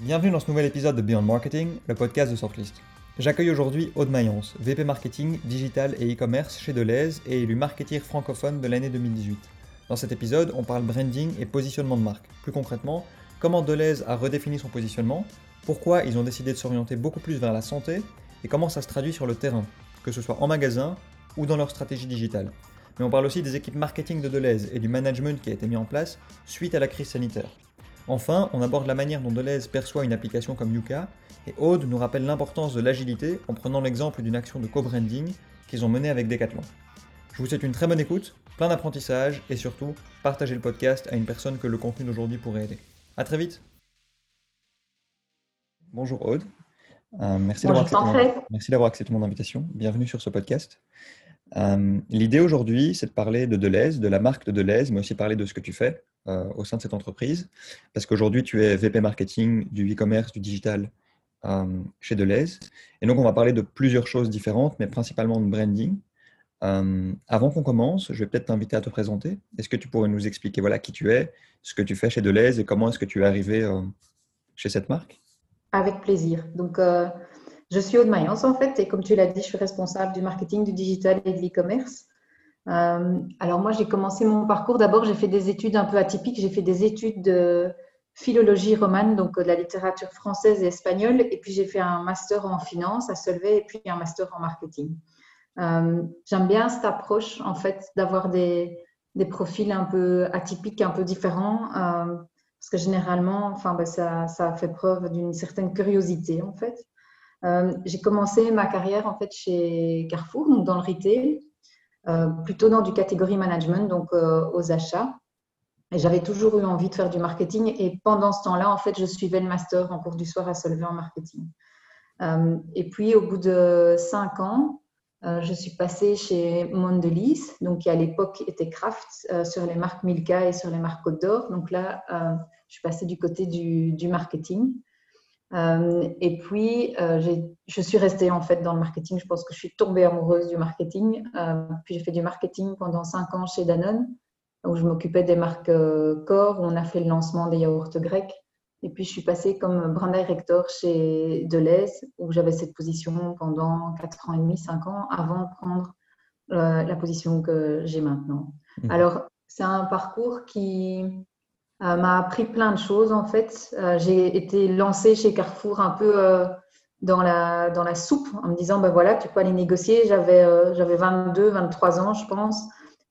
Bienvenue dans ce nouvel épisode de Beyond Marketing, le podcast de Sortlist. J'accueille aujourd'hui Aude Mayence, VP Marketing, Digital et e-commerce chez Deleuze et élu marketeer francophone de l'année 2018. Dans cet épisode, on parle branding et positionnement de marque. Plus concrètement, comment Deleuze a redéfini son positionnement, pourquoi ils ont décidé de s'orienter beaucoup plus vers la santé et comment ça se traduit sur le terrain, que ce soit en magasin ou dans leur stratégie digitale. Mais on parle aussi des équipes marketing de Deleuze et du management qui a été mis en place suite à la crise sanitaire. Enfin, on aborde la manière dont Deleuze perçoit une application comme Yuka, et Aude nous rappelle l'importance de l'agilité en prenant l'exemple d'une action de co-branding qu'ils ont menée avec Decathlon. Je vous souhaite une très bonne écoute, plein d'apprentissage et surtout, partagez le podcast à une personne que le contenu d'aujourd'hui pourrait aider. A très vite Bonjour Aude, euh, merci d'avoir accepté, accepté, mon invitation. Bienvenue sur ce podcast. Euh, l'idée aujourd'hui, c'est de parler de Deleuze, de la marque de Deleuze, mais aussi parler de ce que tu fais. Euh, au sein de cette entreprise Parce qu'aujourd'hui, tu es VP marketing du e-commerce, du digital euh, chez Deleuze. Et donc, on va parler de plusieurs choses différentes, mais principalement de branding. Euh, avant qu'on commence, je vais peut-être t'inviter à te présenter. Est-ce que tu pourrais nous expliquer voilà, qui tu es, ce que tu fais chez Deleuze et comment est-ce que tu es arrivé chez cette marque? Avec plaisir. Donc, je suis Aude Mayence en fait, et comme tu l'as dit, je suis responsable du marketing, du digital et de l'e-commerce. Euh, alors moi, j'ai commencé mon parcours. D'abord, j'ai fait des études un peu atypiques. J'ai fait des études de philologie romane, donc de la littérature française et espagnole. Et puis, j'ai fait un master en finance à Solvay et puis un master en marketing. Euh, j'aime bien cette approche, en fait, d'avoir des, profils un peu atypiques, un peu différents, euh, parce que généralement, enfin, ben, ça, fait preuve d'une certaine curiosité, en fait. j'ai commencé ma carrière, en fait, chez Carrefour, donc dans le retail. Euh, plutôt dans du catégorie management, donc euh, aux achats. Et j'avais toujours eu envie de faire du marketing. Et pendant ce temps-là, en fait, je suivais le master en cours du soir à Solvay en marketing. Euh, et puis, au bout de cinq ans, je suis passée chez Mondelez, donc qui à l'époque était Kraft, sur les marques Milka et sur les marques Côte. Donc là, je suis passée du côté du marketing. Euh, et puis, euh, je suis restée en fait dans le marketing. Je pense que je suis tombée amoureuse du marketing. Euh, puis j'ai fait du marketing pendant cinq ans chez Danone, où je m'occupais des marques corps. Où on a fait le lancement des yaourts grecs. Et puis, je suis passée comme brand director chez Deleuze, où j'avais cette position pendant quatre ans et demi, cinq ans, avant de prendre la position que j'ai maintenant. Mmh. Alors, c'est un parcours qui, euh, m'a appris plein de choses en fait. Euh, j'ai été lancée chez Carrefour un peu euh, dans, la, dans la soupe en me disant ben voilà, tu peux aller négocier. J'avais j'avais 22, 23 ans, je pense.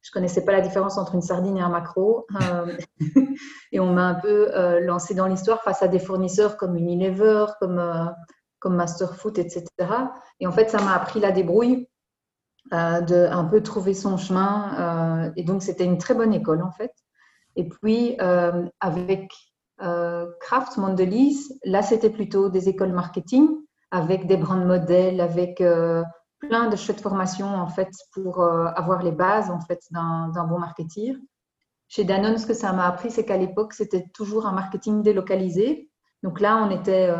Je connaissais pas la différence entre une sardine et un macro. et on m'a un peu lancé dans l'histoire face à des fournisseurs comme Unilever, comme, comme Masterfoot, etc. Et en fait, ça m'a appris la débrouille. de un peu trouver son chemin. et donc, c'était une très bonne école, en fait. Et puis, euh, avec euh, Kraft, Mondelez, là, c'était plutôt des écoles marketing avec des brand modèles, avec euh, plein de chouettes formations en fait pour avoir les bases en fait d'un bon marketing. Chez Danone, ce que ça m'a appris, c'est qu'à l'époque, c'était toujours un marketing délocalisé. Donc là, on était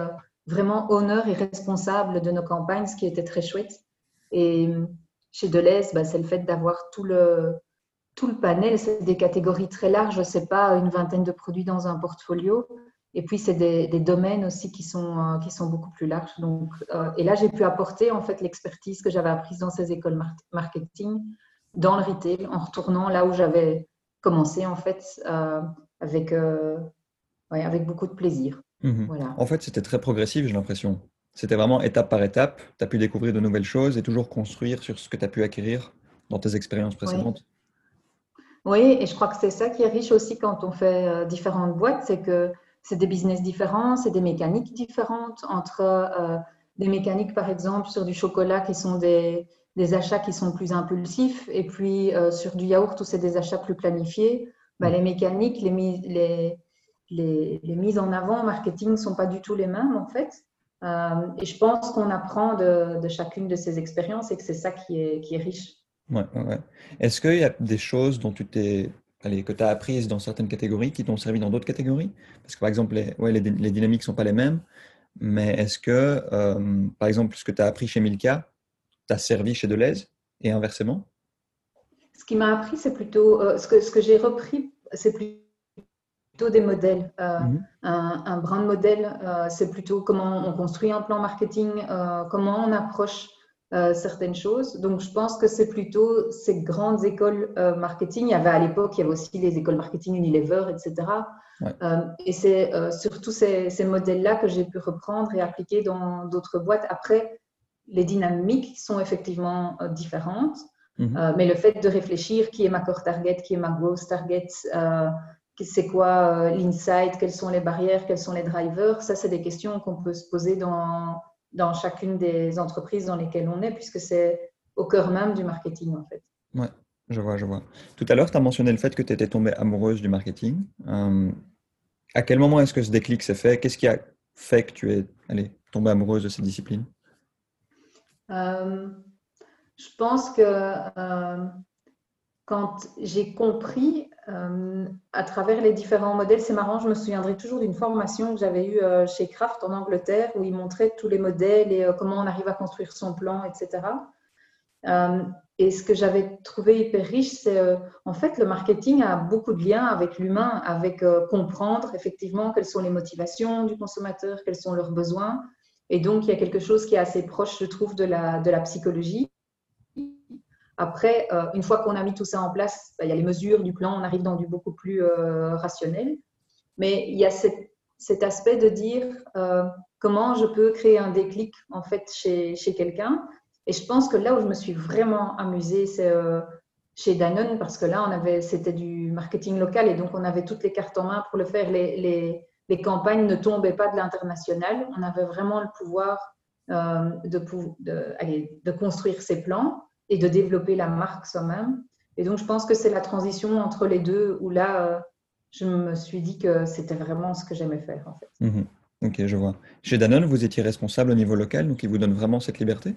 vraiment honneur et responsable de nos campagnes, ce qui était très chouette. Et chez Deleuze, bah, c'est le fait d'avoir tout le, tout le panel, c'est des catégories très larges, sais pas, une vingtaine de produits dans un portfolio. Et puis, c'est des, domaines aussi qui sont, euh, qui sont beaucoup plus larges. Donc, euh, et là, j'ai pu apporter en fait l'expertise que j'avais apprise dans ces écoles marketing dans le retail, en retournant là où j'avais commencé en fait, euh, avec, avec beaucoup de plaisir. Mhm. Voilà. En fait, c'était très progressif, j'ai l'impression. C'était vraiment étape par étape. Tu as pu découvrir de nouvelles choses et toujours construire sur ce que tu as pu acquérir dans tes expériences précédentes. Oui, et je crois que c'est ça qui est riche aussi quand on fait euh, différentes boîtes, c'est que c'est des business différents, c'est des mécaniques différentes entre euh, des mécaniques, par exemple, sur du chocolat qui sont des, des achats qui sont plus impulsifs, et puis euh, sur du yaourt où c'est des achats plus planifiés. Bah, les mécaniques, les, les, les, les, mises en avant marketing ne sont pas du tout les mêmes, en fait. et je pense qu'on apprend de, de, chacune de ces expériences et que c'est ça qui est, qui est riche. Ouais, ouais. Est-ce qu'il y a des choses dont tu t'es, allez, que tu as apprises dans certaines catégories qui t'ont servi dans d'autres catégories? Parce que par exemple, les, ouais, les, les dynamiques ne sont pas les mêmes, mais est-ce que, euh, par exemple, ce que tu as appris chez Milka t'a servi chez Deleuze et inversement? Ce qui m'a appris, c'est plutôt, euh, ce que, ce que j'ai repris, c'est plutôt des modèles. Mhm. un, un, brand modèle, c'est plutôt comment on construit un plan marketing, comment on approche certaines choses. Donc, je pense que c'est plutôt ces grandes écoles marketing. Il y avait à l'époque, il y avait aussi les écoles marketing Unilever, etc. et c'est surtout ces, ces modèles-là que j'ai pu reprendre et appliquer dans d'autres boîtes. Après, les dynamiques sont effectivement différentes. Mhm. Euh, mais le fait de réfléchir qui est ma core target, qui est ma growth target, euh, c'est quoi euh, l'insight, quelles sont les barrières, quels sont les drivers, ça, c'est des questions qu'on peut se poser dans, dans chacune des entreprises dans lesquelles on est, puisque c'est au cœur même du marketing, en fait. Ouais, je vois, je vois. Tout à l'heure, tu as mentionné le fait que tu étais tombée amoureuse du marketing. à quel moment est-ce que ce déclic s'est fait? Qu'est-ce qui a fait que tu es allez, tombée amoureuse de cette discipline je pense que euh, quand j'ai compris euh, à travers les différents modèles, c'est marrant, je me souviendrai toujours d'une formation que j'avais eue euh, chez Kraft en Angleterre où ils montraient tous les modèles et comment on arrive à construire son plan, etc. et ce que j'avais trouvé hyper riche, c'est en fait le marketing a beaucoup de liens avec l'humain, avec comprendre effectivement quelles sont les motivations du consommateur, quels sont leurs besoins. Et donc, il y a quelque chose qui est assez proche, je trouve, de la psychologie. Après, euh, une fois qu'on a mis tout ça en place, bah, il y a les mesures du plan, on arrive dans du beaucoup plus euh, rationnel. Mais il y a cet aspect de dire euh, comment je peux créer un déclic en fait chez, chez quelqu'un. Et je pense que là où je me suis vraiment amusée, c'est chez Danone parce que là, on avait, c'était du marketing local et donc on avait toutes les cartes en main pour le faire. Les, les, les campagnes ne tombaient pas de l'international. On avait vraiment le pouvoir de, de, de construire ces plans et de développer la marque soi-même. Et donc, je pense que c'est la transition entre les deux où là, euh, je me suis dit que c'était vraiment ce que j'aimais faire en fait. Mhm. Ok, je vois. Chez Danone, vous étiez responsable au niveau local, donc il vous donne vraiment cette liberté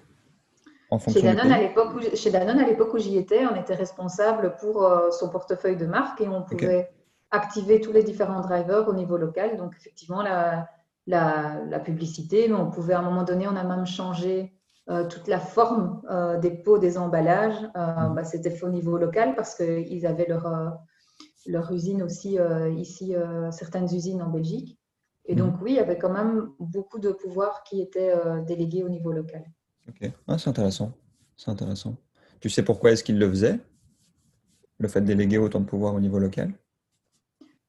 en fonction chez, Danone, à l'époque où, chez Danone, à l'époque où j'y étais, on était responsable pour euh, son portefeuille de marque et on pouvait activer tous les différents drivers au niveau local. Donc, effectivement, la, la, la publicité, mais on pouvait à un moment donné, on a même changé euh, toute la forme euh, des pots, des emballages, euh, mm. bah, c'était fait au niveau local parce qu'ils avaient leur, leur usine aussi ici, certaines usines en Belgique. Et donc, mm. oui, il y avait quand même beaucoup de pouvoirs qui étaient délégués au niveau local. Ok, ah, c'est intéressant. C'est intéressant. Tu sais pourquoi est-ce qu'ils le faisaient Le fait de déléguer autant de pouvoir au niveau local?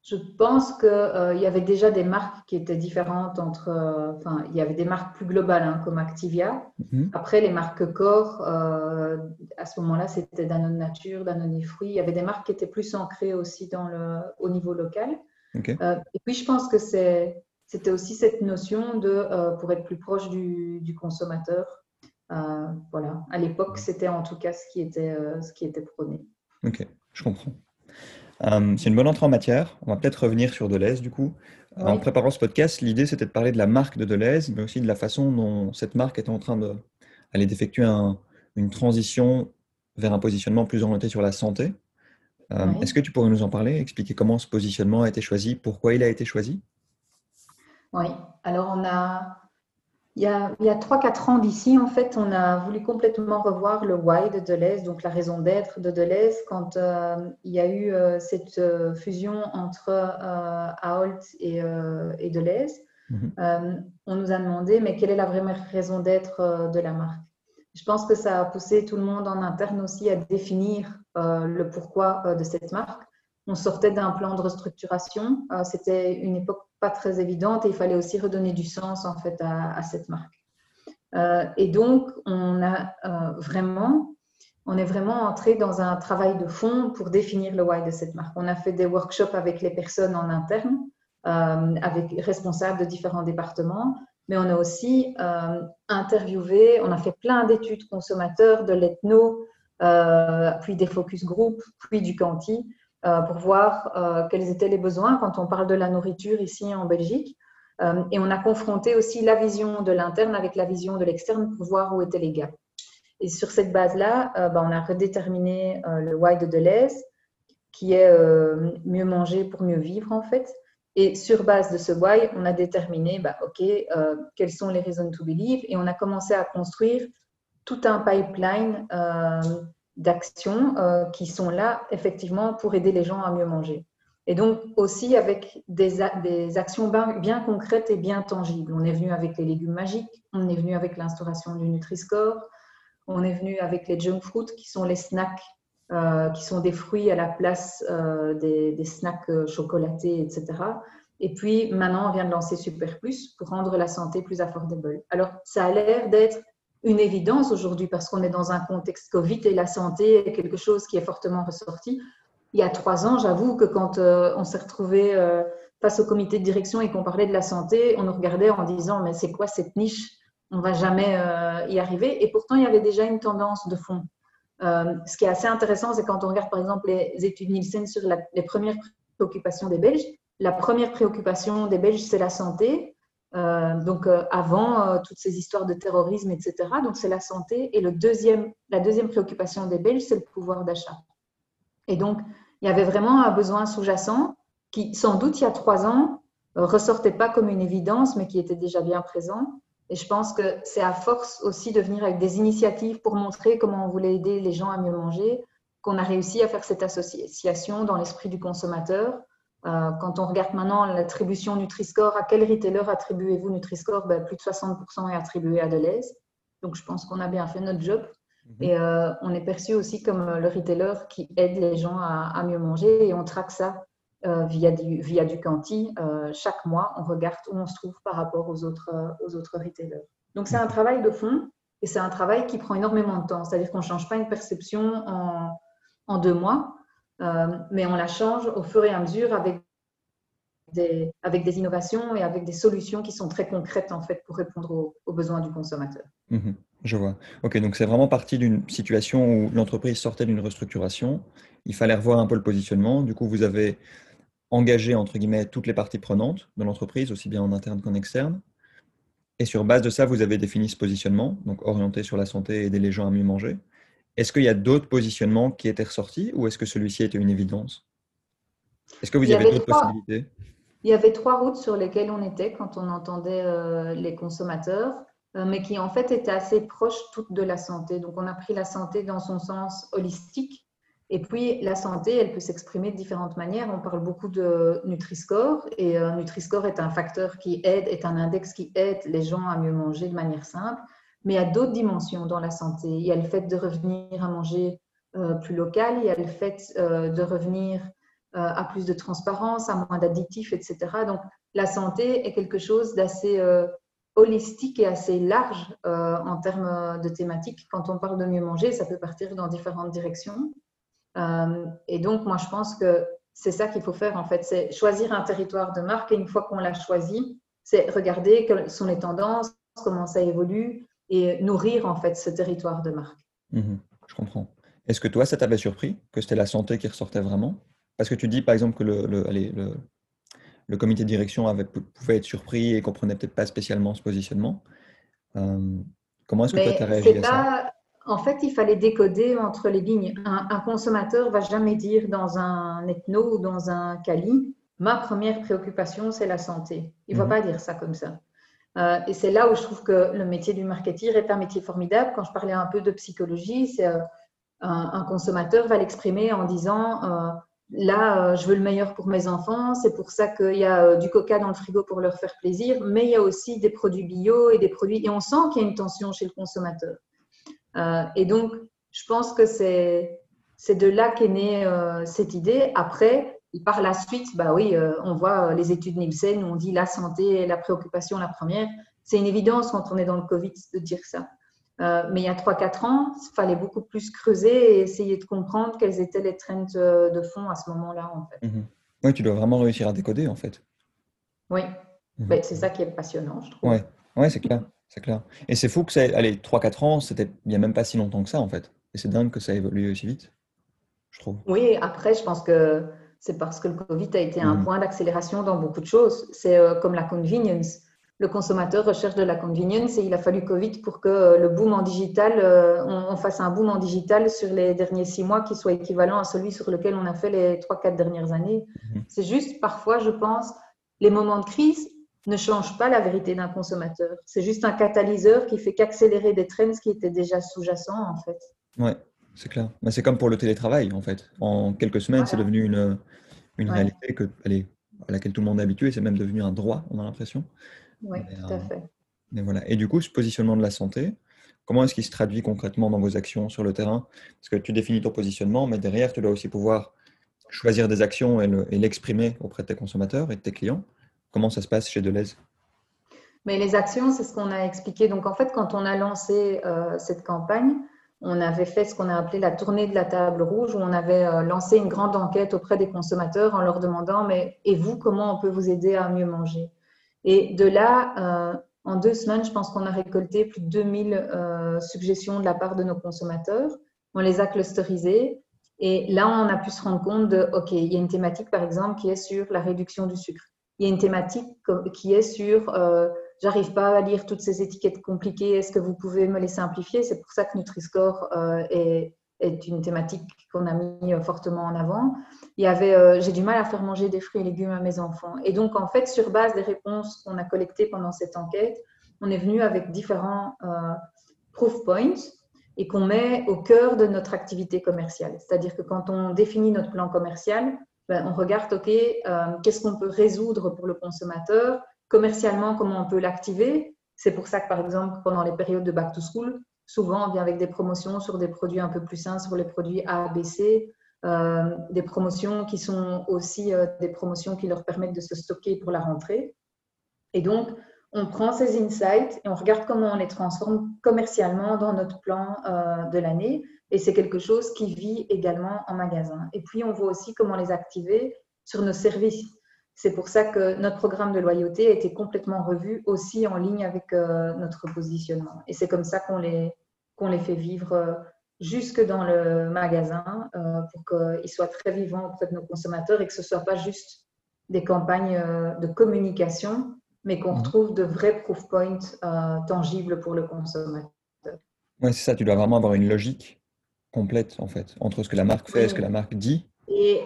Je pense qu'il euh, y avait déjà des marques qui étaient différentes entre. Euh, enfin, il y avait des marques plus globales hein, comme Activia. Mhm. Après, les marques corps, euh, à ce moment-là, c'était Danone Nature, Danone Fruits. Il y avait des marques qui étaient plus ancrées aussi dans le, au niveau local. et puis, je pense que c'était aussi cette notion de pour être plus proche du, du consommateur. voilà. À l'époque, c'était en tout cas ce qui était, ce qui était prôné. Ok, je comprends. Euh, c'est une bonne entrée en matière. On va peut-être revenir sur Deleuze du coup. Euh, en préparant ce podcast, l'idée c'était de parler de la marque de Deleuze, mais aussi de la façon dont cette marque est en train d'aller d'effectuer une transition vers un positionnement plus orienté sur la santé. Euh, est-ce que tu pourrais nous en parler, expliquer comment ce positionnement a été choisi, pourquoi il a été choisi? Oui, alors on a il y a, il y a 3-4 ans d'ici, en fait, on a voulu complètement revoir le why de Deleuze, donc la raison d'être de Deleuze, quand euh, il y a eu euh, cette euh, fusion entre Ault et, et Deleuze. Mhm. on nous a demandé, mais quelle est la vraie raison d'être de la marque? Je pense que ça a poussé tout le monde en interne aussi à définir le pourquoi de cette marque. On sortait d'un plan de restructuration. C'était une époque très évidente et il fallait aussi redonner du sens en fait à, cette marque. Euh, et donc, on a euh, vraiment, on est vraiment entré dans un travail de fond pour définir le why de cette marque. On a fait des workshops avec les personnes en interne, euh, avec responsables de différents départements, mais on a aussi interviewé, on a fait plein d'études consommateurs, de l'ethno, puis des focus group, puis du euh, pour voir euh, quels étaient les besoins quand on parle de la nourriture ici en Belgique. Euh, et on a confronté aussi la vision de l'interne avec la vision de l'externe pour voir où étaient les gaps. Et sur cette base-là, ben, on a redéterminé le why de Deleuze, qui est mieux manger pour mieux vivre en fait. Et sur base de ce why, on a déterminé, bah, OK, quels sont les reasons to believe, et on a commencé à construire tout un pipeline d'actions euh, qui sont là effectivement pour aider les gens à mieux manger. Et donc aussi avec des, des actions bien, concrètes et bien tangibles. On est venu avec les légumes magiques, on est venu avec l'instauration du Nutri-Score, on est venu avec les junk fruits qui sont les snacks, euh, qui sont des fruits à la place euh, des, des, snacks chocolatés, etc. Et puis maintenant, on vient de lancer Super Plus pour rendre la santé plus affordable. Alors, ça a l'air d'être une évidence aujourd'hui parce qu'on est dans un contexte Covid et la santé est quelque chose qui est fortement ressorti il y a trois ans, j'avoue que quand euh, on s'est retrouvé euh, face au comité de direction et qu'on parlait de la santé, on nous regardait en disant mais c'est quoi cette niche? On va jamais euh, y arriver. Et pourtant, il y avait déjà une tendance de fond. ce qui est assez intéressant, c'est quand on regarde par exemple les études Nielsen sur les premières préoccupations des Belges. La première préoccupation des Belges, c'est la santé. Donc avant toutes ces histoires de terrorisme, etc. Donc c'est la santé. Et le deuxième, la deuxième préoccupation des Belges, c'est le pouvoir d'achat. Et donc il y avait vraiment un besoin sous-jacent qui, sans doute, il y a trois ans, euh, ressortait pas comme une évidence, mais qui était déjà bien présent. Et je pense que c'est à force aussi de venir avec des initiatives pour montrer comment on voulait aider les gens à mieux manger, qu'on a réussi à faire cette association dans l'esprit du consommateur. Euh, quand on regarde maintenant l'attribution Nutri-Score, à quel retailer attribuez-vous Nutri-Score? Ben, Plus de 60% est attribué à Deleuze. Donc je pense qu'on a bien fait notre job. Mhm. Et euh, on est perçu aussi comme le retailer qui aide les gens à, mieux manger et on traque ça euh, via, du, via du. Euh, chaque mois, on regarde où on se trouve par rapport aux autres, aux autres retailers. Donc c'est un travail de fond et c'est un travail qui prend énormément de temps. C'est-à-dire qu'on ne change pas une perception en, en deux mois, mais on la change au fur et à mesure avec des, avec des innovations et avec des solutions qui sont très concrètes en fait pour répondre aux, besoins du consommateur. Mhm. je vois. Ok, donc c'est vraiment parti d'une situation où l'entreprise sortait d'une restructuration. Il fallait revoir un peu le positionnement. Du coup, vous avez engagé entre guillemets toutes les parties prenantes de l'entreprise, aussi bien en interne qu'en externe. Et sur base de ça, vous avez défini ce positionnement, donc orienté sur la santé et aider les gens à mieux manger. Est-ce qu'il y a d'autres positionnements qui étaient ressortis ou est-ce que celui-ci était une évidence? Est-ce que vous y, avez d'autres possibilités? Il y avait trois routes sur lesquelles on était quand on entendait euh, les consommateurs, euh, mais qui en fait étaient assez proches toutes de la santé. Donc on a pris la santé dans son sens holistique. Et puis la santé, elle peut s'exprimer de différentes manières. On parle beaucoup de Nutri-Score et euh, Nutri-Score est un facteur qui aide, est un index qui aide les gens à mieux manger de manière simple. Mais il y a d'autres dimensions dans la santé. Il y a le fait de revenir à manger plus local, il y a le fait de revenir euh, à plus de transparence, à moins d'additifs, etc. Donc, la santé est quelque chose d'assez euh, holistique et assez large euh, en termes de thématiques. Quand on parle de mieux manger, ça peut partir dans différentes directions. et donc, moi, je pense que c'est ça qu'il faut faire, en fait, c'est choisir un territoire de marque et une fois qu'on l'a choisi, c'est regarder quelles sont les tendances, comment ça évolue et nourrir, en fait, ce territoire de marque. Mmh je comprends. Est-ce que toi, ça t'avait surpris que c'était la santé qui ressortait vraiment? Parce que tu dis, par exemple, que le, le, le, comité de direction avait, pouvait être surpris et comprenait peut-être pas spécialement ce positionnement. Euh, comment est-ce que toi, tu as réagi à ça? En fait, il fallait décoder entre les lignes. Un, un consommateur va jamais dire dans un ethno ou dans un cali, ma première préoccupation, c'est la santé. Il ne va mhm. pas dire ça comme ça. Euh, et c'est là où je trouve que le métier du marketeur est un métier formidable. Quand je parlais un peu de psychologie, c'est euh, un, consommateur va l'exprimer en disant Là, euh, je veux le meilleur pour mes enfants, c'est pour ça qu'il y a du coca dans le frigo pour leur faire plaisir, mais il y a aussi des produits bio et des produits. Et on sent qu'il y a une tension chez le consommateur. Et donc, je pense que c'est de là qu'est née cette idée. Après, par la suite, bah oui, on voit les études Nielsen où on dit la santé est la préoccupation la première. C'est une évidence quand on est dans le Covid de dire ça. Euh, mais il y a 3-4 ans, il fallait beaucoup plus creuser et essayer de comprendre quels étaient les trends euh, de fond à ce moment-là. En fait. Mhm. Oui, tu dois vraiment réussir à décoder en fait. Oui, ben, c'est ça qui est passionnant, je trouve. Oui, ouais, c'est clair. C'est clair. Et c'est fou que ça allez, 3-4 ans, c'était il n'y a même pas si longtemps que ça en fait. Et c'est dingue que ça évolue aussi vite, je trouve. Oui, après, je pense que c'est parce que le Covid a été un mhm. point d'accélération dans beaucoup de choses. C'est euh, comme la convenience le consommateur recherche de la convenience et il a fallu Covid pour que euh, le boom en digital, euh, on, fasse un boom en digital sur les derniers six mois qui soit équivalent à celui sur lequel on a fait les trois, quatre dernières années. Mhm. C'est juste parfois, je pense, les moments de crise ne changent pas la vérité d'un consommateur. C'est juste un catalyseur qui fait qu'accélérer des trends qui étaient déjà sous-jacents, en fait. Ouais, c'est clair. Mais c'est comme pour le télétravail, en fait. En quelques semaines, c'est devenu une, une réalité que, allez, à laquelle tout le monde est habitué, c'est même devenu un droit, on a l'impression. Oui, tout à fait. Mais voilà. Et du coup, ce positionnement de la santé, comment est-ce qu'il se traduit concrètement dans vos actions sur le terrain? Parce que tu définis ton positionnement, mais derrière, tu dois aussi pouvoir choisir des actions et l'exprimer auprès de tes consommateurs et de tes clients. Comment ça se passe chez Deleuze? Mais les actions, c'est ce qu'on a expliqué. Donc en fait, quand on a lancé euh, cette campagne, on avait fait ce qu'on a appelé la tournée de la table rouge, où on avait euh, lancé une grande enquête auprès des consommateurs en leur demandant, mais et vous, comment on peut vous aider à mieux manger? Et de là, euh, en deux semaines, je pense qu'on a récolté plus de 2000 suggestions de la part de nos consommateurs. On les a clusterisées et là, on a pu se rendre compte de, OK, il y a une thématique, par exemple, qui est sur la réduction du sucre. Il y a une thématique qui est sur, euh, j'arrive pas à lire toutes ces étiquettes compliquées, est-ce que vous pouvez me les simplifier? C'est pour ça que Nutri-Score euh, est, une thématique qu'on a mis euh, fortement en avant. Il y avait, euh, j'ai du mal à faire manger des fruits et légumes à mes enfants. Et donc, en fait, sur base des réponses qu'on a collectées pendant cette enquête, on est venu avec différents proof points et qu'on met au cœur de notre activité commerciale. C'est-à-dire que quand on définit notre plan commercial, ben, on regarde, OK, qu'est-ce qu'on peut résoudre pour le consommateur? Commercialement, comment on peut l'activer C'est pour ça que, par exemple, pendant les périodes de back to school, souvent on vient avec des promotions sur des produits un peu plus sains, sur les produits A, euh, des promotions qui sont aussi euh, des promotions qui leur permettent de se stocker pour la rentrée. Et donc, on prend ces insights et on regarde comment on les transforme commercialement dans notre plan euh, de l'année. Et c'est quelque chose qui vit également en magasin. Et puis, on voit aussi comment les activer sur nos services. C'est pour ça que notre programme de loyauté a été complètement revu aussi en ligne avec euh, notre positionnement. Et c'est comme ça qu'on les, qu'on les fait vivre euh, jusque dans le magasin pour qu'ils soient très vivants auprès de nos consommateurs et que ce ne soit pas juste des campagnes de communication, mais qu'on mhm. retrouve de vrais proof points euh, tangibles pour le consommateur. Oui, c'est ça, tu dois vraiment avoir une logique complète, en fait, entre ce que la marque fait et ce que la marque dit. Et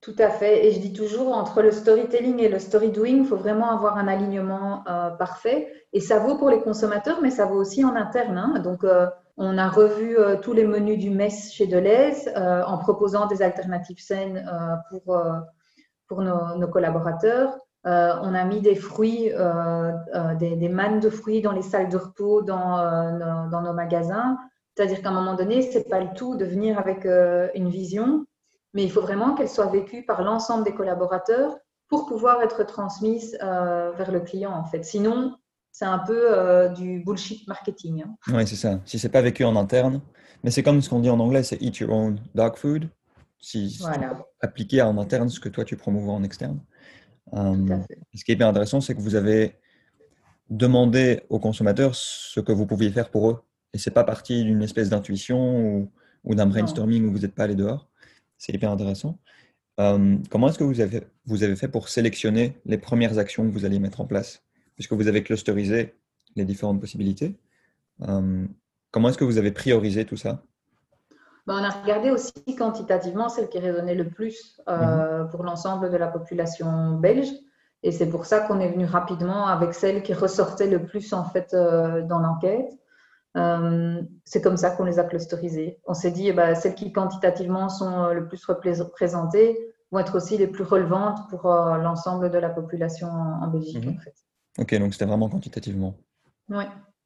tout à fait. Et je dis toujours, entre le storytelling et le story doing, il faut vraiment avoir un alignement euh, parfait. Et ça vaut pour les consommateurs, mais ça vaut aussi en interne. Hein. Donc, euh, on a revu tous les menus du MES chez Deleuze en proposant des alternatives saines pour, pour nos, nos collaborateurs. Euh, on a mis des fruits, euh, euh, des, mannes de fruits dans les salles de repos, dans, dans nos magasins. C'est-à-dire qu'à un moment donné, ce n'est pas le tout de venir avec une vision, mais il faut vraiment qu'elle soit vécue par l'ensemble des collaborateurs pour pouvoir être transmise vers le client, en fait. Sinon, c'est un peu du bullshit marketing. Hein. Oui, c'est ça. Si c'est pas vécu en interne, mais c'est comme ce qu'on dit en anglais, c'est eat your own dog food. Si, voilà. appliquer en interne ce que toi tu promouvois en externe. Euh, ce qui est bien intéressant, c'est que vous avez demandé aux consommateurs ce que vous pouviez faire pour eux. Et ce n'est pas parti d'une espèce d'intuition ou, d'un brainstorming où vous n'êtes pas allé dehors. C'est hyper intéressant. Euh, comment est-ce que vous avez, vous avez fait pour sélectionner les premières actions que vous allez mettre en place? Puisque vous avez clusterisé les différentes possibilités. Euh, comment est-ce que vous avez priorisé tout ça? Ben, on a regardé aussi quantitativement celle qui résonnait le plus euh, mhm. pour l'ensemble de la population belge. Et c'est pour ça qu'on est venu rapidement avec celle qui ressortait le plus en fait euh, dans l'enquête. Euh, c'est comme ça qu'on les a clusterisées. On s'est dit, eh ben, celles qui quantitativement sont le plus représentées vont être aussi les plus relevantes pour l'ensemble de la population en, Belgique. Mhm. Ok, donc c'était vraiment quantitativement. Oui.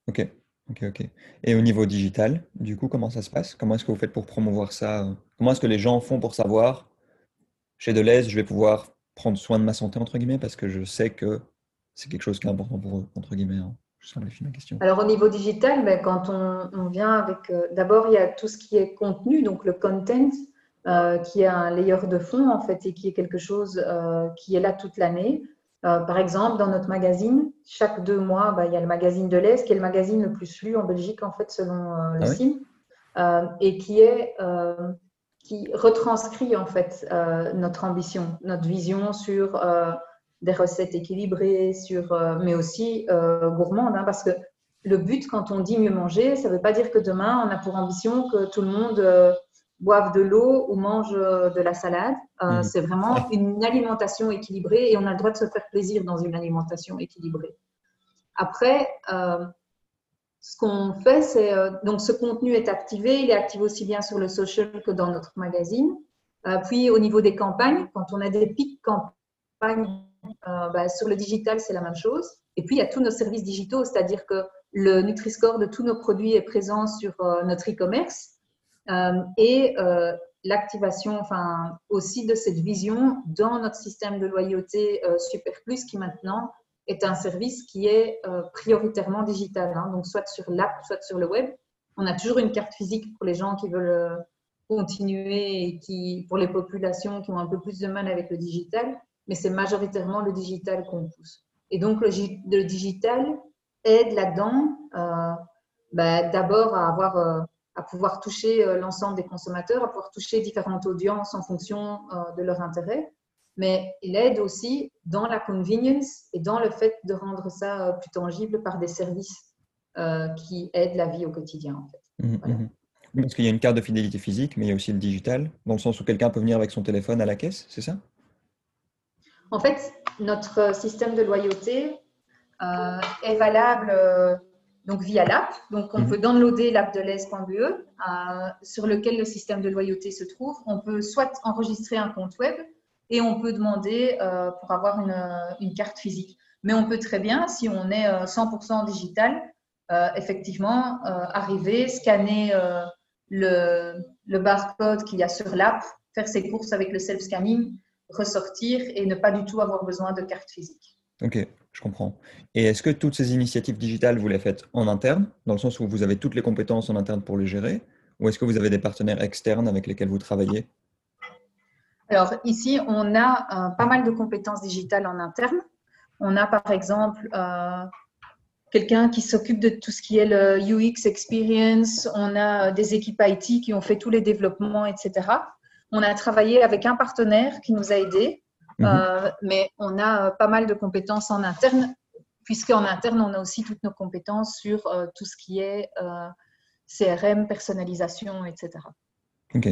Ok. Ok, ok. Et au niveau digital, du coup, comment ça se passe? Comment est-ce que vous faites pour promouvoir ça? Comment est-ce que les gens font pour savoir, chez Deleuze, je vais pouvoir prendre soin de ma santé, entre guillemets, parce que je sais que c'est quelque chose qui est important pour eux, entre guillemets. Hein. Simplifie ma question. Alors, au niveau digital, ben, quand on, vient avec. Euh, d'abord, il y a tout ce qui est contenu, donc le content, euh, qui est un layer de fond, en fait, et qui est quelque chose euh, qui est là toute l'année. Par exemple, dans notre magazine, chaque deux mois, bah, il y a le magazine de l'Est, qui est le magazine le plus lu en Belgique, en fait, selon le ah euh, et qui est qui retranscrit en fait notre ambition, notre vision sur des recettes équilibrées, sur, mais aussi gourmandes, hein, parce que le but, quand on dit mieux manger, ça ne veut pas dire que demain, on a pour ambition que tout le monde boivent de l'eau ou mangent euh, de la salade. Euh, mhm. C'est vraiment une alimentation équilibrée et on a le droit de se faire plaisir dans une alimentation équilibrée. Après, euh, ce qu'on fait, c'est donc ce contenu est activé. Il est activé aussi bien sur le social que dans notre magazine. puis au niveau des campagnes, quand on a des pics campagnes, bah, sur le digital, c'est la même chose. Et puis, il y a tous nos services digitaux, c'est-à-dire que le Nutri-Score de tous nos produits est présent sur notre e-commerce. et l'activation, enfin aussi de cette vision dans notre système de loyauté euh, Super Plus qui maintenant est un service qui est euh, prioritairement digital, hein. donc soit sur l'app, soit sur le web. On a toujours une carte physique pour les gens qui veulent euh, continuer et qui, pour les populations qui ont un peu plus de mal avec le digital, mais c'est majoritairement le digital qu'on pousse. Et donc le, le digital aide là-dedans, bah, d'abord à avoir à pouvoir toucher euh, l'ensemble des consommateurs, à pouvoir toucher différentes audiences en fonction euh, de leur intérêt. Mais il aide aussi dans la convenience et dans le fait de rendre ça euh, plus tangible par des services qui aident la vie au quotidien. En fait. Mmh, mmh. Parce qu'il y a une carte de fidélité physique, mais il y a aussi le digital, dans le sens où quelqu'un peut venir avec son téléphone à la caisse, c'est ça? En fait, notre système de loyauté est valable donc via l'app. Donc, on mhm. peut downloader l'app de l'aise.be euh, sur lequel le système de loyauté se trouve. On peut soit enregistrer un compte web et on peut demander euh, pour avoir une, carte physique. Mais on peut très bien, si on est 100% euh, digital, effectivement, arriver, scanner le, le barcode qu'il y a sur l'app, faire ses courses avec le self-scanning, ressortir et ne pas du tout avoir besoin de carte physique. Ok, je comprends. Et est-ce que toutes ces initiatives digitales, vous les faites en interne, dans le sens où vous avez toutes les compétences en interne pour les gérer, ou est-ce que vous avez des partenaires externes avec lesquels vous travaillez? Alors ici, on a euh, pas mal de compétences digitales en interne. On a par exemple euh, quelqu'un qui s'occupe de tout ce qui est le UX experience. On a euh, des équipes IT qui ont fait tous les développements, etc. On a travaillé avec un partenaire qui nous a aidés Mhm. Euh, mais on a euh, pas mal de compétences en interne, puisqu'en interne, on a aussi toutes nos compétences sur euh, tout ce qui est CRM, personnalisation, etc. Ok,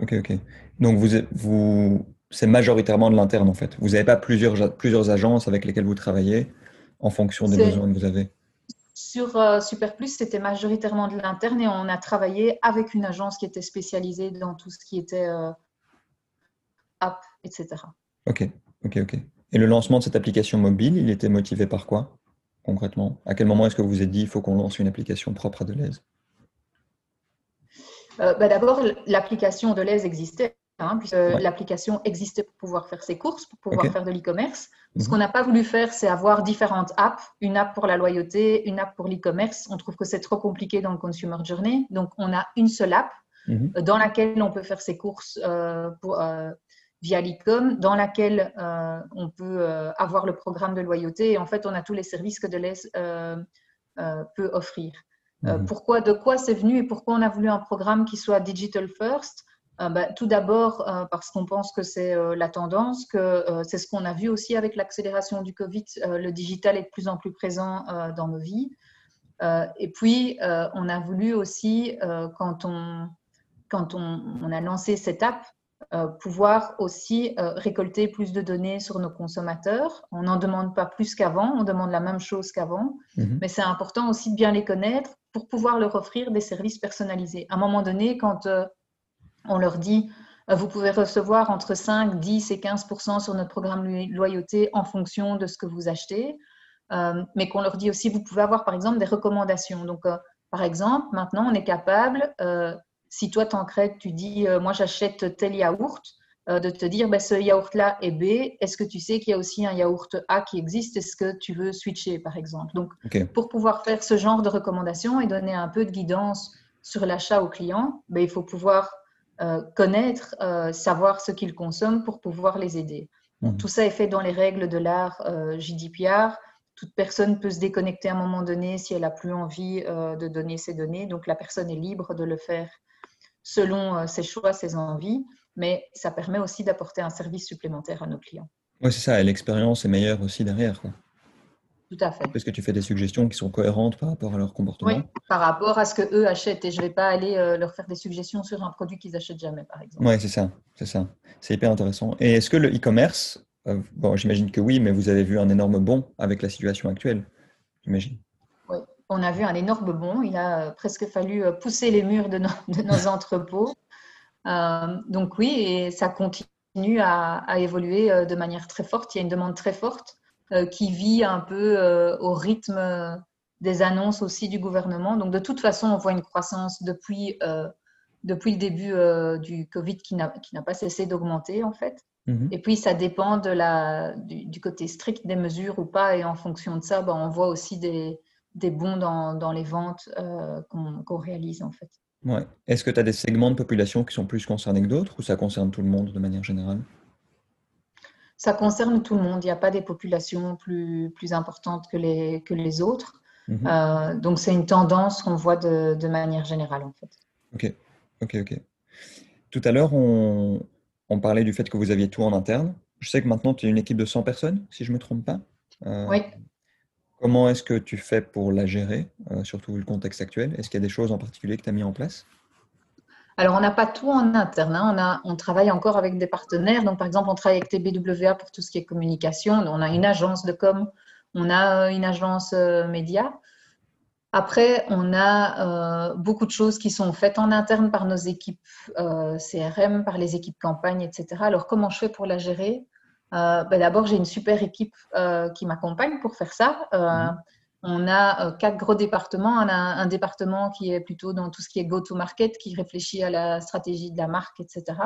ok, ok. Donc, vous, vous, c'est majoritairement de l'interne, en fait. Vous n'avez pas plusieurs, plusieurs agences avec lesquelles vous travaillez en fonction des besoins que vous avez sur euh, Super Plus, c'était majoritairement de l'interne et on a travaillé avec une agence qui était spécialisée dans tout ce qui était app, etc. Ok, ok, ok. Et le lancement de cette application mobile, il était motivé par quoi concrètement? À quel moment est-ce que vous vous êtes dit il faut qu'on lance une application propre à Deleuze euh, bah, D'abord, l'application Deleuze existait. Hein, puisque l'application existait pour pouvoir faire ses courses, pour pouvoir faire de l'e-commerce. Ce mhm. qu'on n'a pas voulu faire, c'est avoir différentes apps, une app pour la loyauté, une app pour l'e-commerce. On trouve que c'est trop compliqué dans le consumer journey. Donc, on a une seule app mhm. dans laquelle on peut faire ses courses euh, pour, euh, via l'ICOM, dans laquelle euh, on peut euh, avoir le programme de loyauté. Et en fait, on a tous les services que Deleuze euh, peut offrir. Mhm. pourquoi, de quoi c'est venu et pourquoi on a voulu un programme qui soit digital first? Bah, Tout d'abord parce qu'on pense que c'est la tendance, que c'est ce qu'on a vu aussi avec l'accélération du Covid. le digital est de plus en plus présent dans nos vies. et puis, on a voulu aussi, quand on, quand on, on, a lancé cette app, euh, pouvoir aussi euh, récolter plus de données sur nos consommateurs. On n'en demande pas plus qu'avant, on demande la même chose qu'avant, mhm. mais c'est important aussi de bien les connaître pour pouvoir leur offrir des services personnalisés. À un moment donné, quand euh, on leur dit vous pouvez recevoir entre 5, 10 et 15% sur notre programme loyauté en fonction de ce que vous achetez, mais qu'on leur dit aussi vous pouvez avoir par exemple des recommandations. Donc, par exemple, maintenant, on est capable si toi, t'encrètes, tu dis, euh, moi, j'achète tel yaourt, euh, de te dire, ben, ce yaourt-là est B, est-ce que tu sais qu'il y a aussi un yaourt A qui existe? Est-ce que tu veux switcher, par exemple? Donc, pour pouvoir faire ce genre de recommandations et donner un peu de guidance sur l'achat au client, ben, il faut pouvoir euh, connaître, savoir ce qu'ils consomment pour pouvoir les aider. Mhm. tout ça est fait dans les règles de l'art GDPR. Toute personne peut se déconnecter à un moment donné si elle n'a plus envie de donner ses données. Donc, la personne est libre de le faire selon euh, ses choix, ses envies, mais ça permet aussi d'apporter un service supplémentaire à nos clients. Oui, c'est ça, et l'expérience est meilleure aussi derrière. Quoi. Tout à fait. Parce que tu fais des suggestions qui sont cohérentes par rapport à leur comportement. Oui, par rapport à ce que eux achètent. Et je ne vais pas aller euh, leur faire des suggestions sur un produit qu'ils n'achètent jamais, par exemple. Oui, c'est ça. C'est ça. C'est hyper intéressant. Et est-ce que le e-commerce, euh, bon, j'imagine que oui, mais vous avez vu un énorme bond avec la situation actuelle, j'imagine on a vu un énorme bond. Il a euh, presque fallu pousser les murs de nos, entrepôts donc oui, et ça continue à, à, évoluer de manière très forte. Il y a une demande très forte qui vit un peu au rythme des annonces aussi du gouvernement. Donc de toute façon, on voit une croissance depuis, depuis le début du Covid qui n'a pas cessé d'augmenter en fait. Mhm. Et puis, ça dépend de la, du, côté strict des mesures ou pas. Et en fonction de ça, ben, on voit aussi des, des bons dans, dans les ventes euh, qu'on réalise, en fait. Ouais. Est-ce que tu as des segments de population qui sont plus concernés que d'autres ou ça concerne tout le monde de manière générale? Ça concerne tout le monde. Il n'y a pas des populations plus, plus importantes que les, que les autres. Mhm. Euh, donc, c'est une tendance qu'on voit de, de, manière générale, en fait. Ok, ok, ok. Tout à l'heure, on, on parlait du fait que vous aviez tout en interne. Je sais que maintenant, tu es une équipe de 100 personnes, si je ne me trompe pas. Euh, oui. Comment est-ce que tu fais pour la gérer, euh, surtout vu le contexte actuel? Est-ce qu'il y a des choses en particulier que tu as mis en place? Alors, on n'a pas tout en interne. Hein. On, travaille encore avec des partenaires. Donc, par exemple, on travaille avec TBWA pour tout ce qui est communication. On a une agence de com, on a une agence euh, média. Après, on a euh, beaucoup de choses qui sont faites en interne par nos équipes euh, CRM, par les équipes campagne, etc. Alors, comment je fais pour la gérer? Euh, ben D'abord, j'ai une super équipe qui m'accompagne pour faire ça. Mhm. On a quatre gros départements. On a un, département qui est plutôt dans tout ce qui est go-to-market, qui réfléchit à la stratégie de la marque, etc.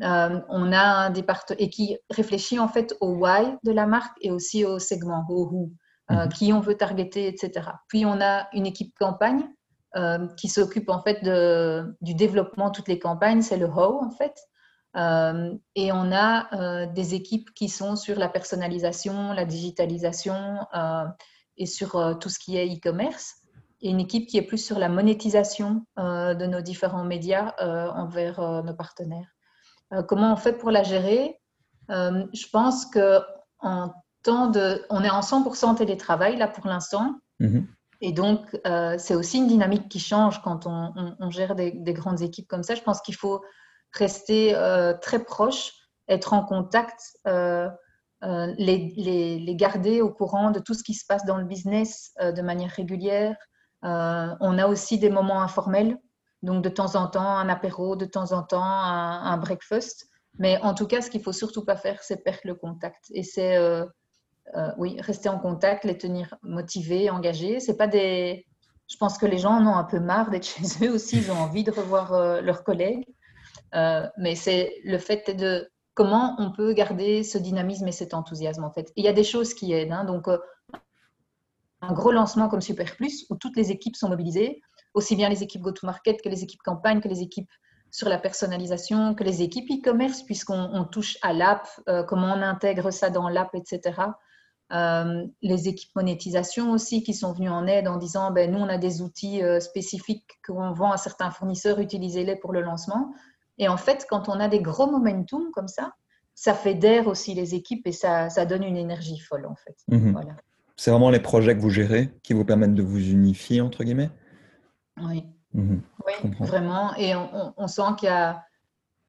on a un département et qui réfléchit en fait au why de la marque et aussi au segment, au who. Euh, mhm. qui on veut targeter, etc. Puis on a une équipe campagne euh, qui s'occupe en fait de, du développement de toutes les campagnes, c'est le HO en fait. Euh, et on a des équipes qui sont sur la personnalisation, la digitalisation et sur tout ce qui est e-commerce. Et une équipe qui est plus sur la monétisation de nos différents médias envers nos partenaires. comment on fait pour la gérer? Je pense que en de... On est en 100% télétravail là pour l'instant. Mhm. Et donc, euh, c'est aussi une dynamique qui change quand on, gère des, grandes équipes comme ça. Je pense qu'il faut rester euh, très proche, être en contact, euh, les, les, garder au courant de tout ce qui se passe dans le business de manière régulière. on a aussi des moments informels, donc de temps en temps un apéro, de temps en temps un, breakfast. Mais en tout cas, ce qu'il faut surtout pas faire, c'est perdre le contact. Et c'est euh, oui, rester en contact, les tenir motivés, engagés. C'est pas des. Je pense que les gens en ont un peu marre d'être chez eux aussi. Ils ont envie de revoir euh, leurs collègues. Euh, mais c'est le fait de comment on peut garder ce dynamisme et cet enthousiasme en fait. il y a des choses qui aident. Hein. donc un gros lancement comme Super Plus où toutes les équipes sont mobilisées, aussi bien les équipes go-to-market que les équipes campagne, que les équipes sur la personnalisation, que les équipes e-commerce, puisqu'on touche à l'app, comment on intègre ça dans l'app, etc. Euh, les équipes monétisation aussi qui sont venues en aide en disant ben, nous, on a des outils euh, spécifiques qu'on vend à certains fournisseurs, utilisez-les pour le lancement. Et en fait, quand on a des gros momentum comme ça, ça fédère aussi les équipes et ça, ça donne une énergie folle en fait. Mhm. Voilà. C'est vraiment les projets que vous gérez qui vous permettent de vous unifier, entre guillemets? Oui, mhm. oui vraiment. Et on, on sent qu'il y a,